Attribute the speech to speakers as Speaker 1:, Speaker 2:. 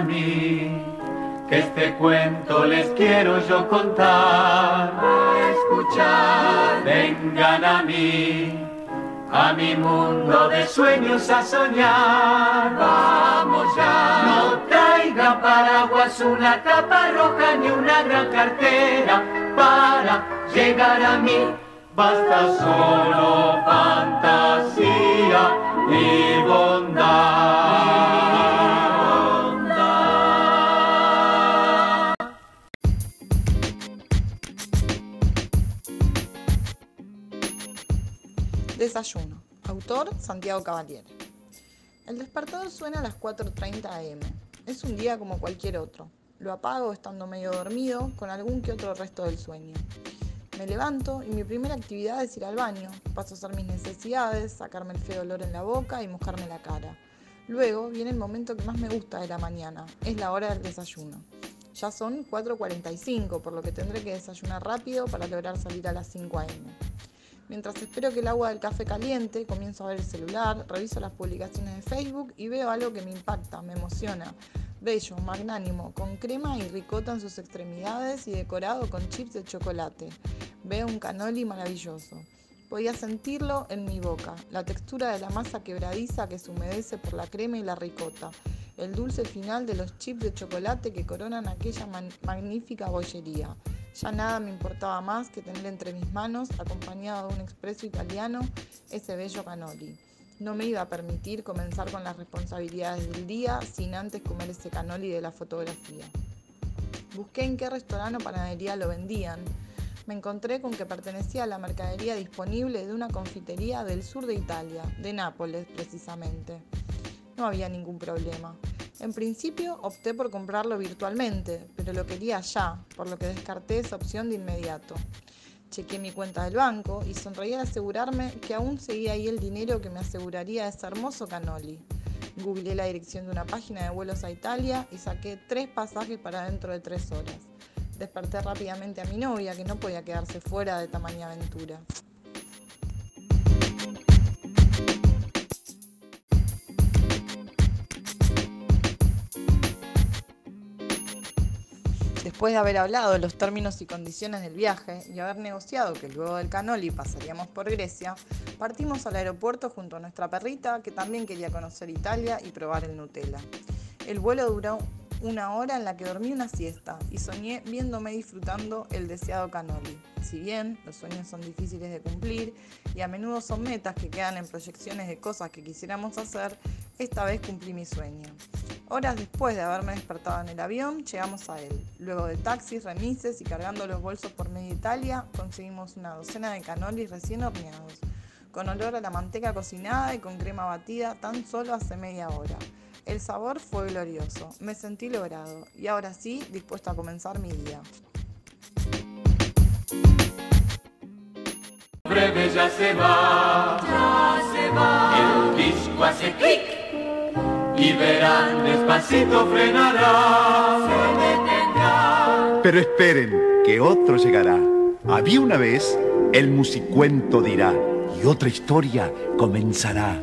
Speaker 1: mí, que este cuento les quiero yo contar. A escuchar, vengan a mí, a mi mundo de sueños a soñar. Vamos ya, no traigan paraguas, una capa roja ni una gran cartera para llegar a mí. Basta solo
Speaker 2: Desayuno. Autor Santiago Cavalier. El despertador suena a las 4.30 am. Es un día como cualquier otro. Lo apago estando medio dormido, con algún que otro resto del sueño. Me levanto y mi primera actividad es ir al baño. Paso a hacer mis necesidades, sacarme el feo olor en la boca y mojarme la cara. Luego viene el momento que más me gusta de la mañana. Es la hora del desayuno. Ya son 4.45, por lo que tendré que desayunar rápido para lograr salir a las 5 am. Mientras espero que el agua del café caliente, comienzo a ver el celular, reviso las publicaciones de Facebook y veo algo que me impacta, me emociona. Bello, magnánimo, con crema y ricota en sus extremidades y decorado con chips de chocolate. Veo un canoli maravilloso. Podía sentirlo en mi boca, la textura de la masa quebradiza que se humedece por la crema y la ricota, el dulce final de los chips de chocolate que coronan aquella magnífica bollería. Ya nada me importaba más que tener entre mis manos, acompañado de un expreso italiano, ese bello canoli. No me iba a permitir comenzar con las responsabilidades del día sin antes comer ese canoli de la fotografía. Busqué en qué restaurante o panadería lo vendían. Me encontré con que pertenecía a la mercadería disponible de una confitería del sur de Italia, de Nápoles precisamente. No había ningún problema. En principio opté por comprarlo virtualmente, pero lo quería ya, por lo que descarté esa opción de inmediato. Chequé mi cuenta del banco y sonreí al asegurarme que aún seguía ahí el dinero que me aseguraría ese hermoso canoli. Googleé la dirección de una página de vuelos a Italia y saqué tres pasajes para dentro de tres horas. Desperté rápidamente a mi novia, que no podía quedarse fuera de tamaña aventura. Después de haber hablado de los términos y condiciones del viaje y haber negociado que luego del canoli pasaríamos por Grecia, partimos al aeropuerto junto a nuestra perrita que también quería conocer Italia y probar el Nutella. El vuelo duró una hora en la que dormí una siesta y soñé viéndome disfrutando el deseado canoli. Si bien los sueños son difíciles de cumplir y a menudo son metas que quedan en proyecciones de cosas que quisiéramos hacer, esta vez cumplí mi sueño. Horas después de haberme despertado en el avión, llegamos a él. Luego de taxis, remises y cargando los bolsos por media Italia, conseguimos una docena de canolis recién horneados, con olor a la manteca cocinada y con crema batida tan solo hace media hora. El sabor fue glorioso, me sentí logrado y ahora sí dispuesto a comenzar mi día.
Speaker 1: Breve ya se va, ya se va, el disco hace clic y verán despacito frenará, se detendrá.
Speaker 3: Pero esperen, que otro llegará. Había una vez, el musicuento dirá, y otra historia comenzará.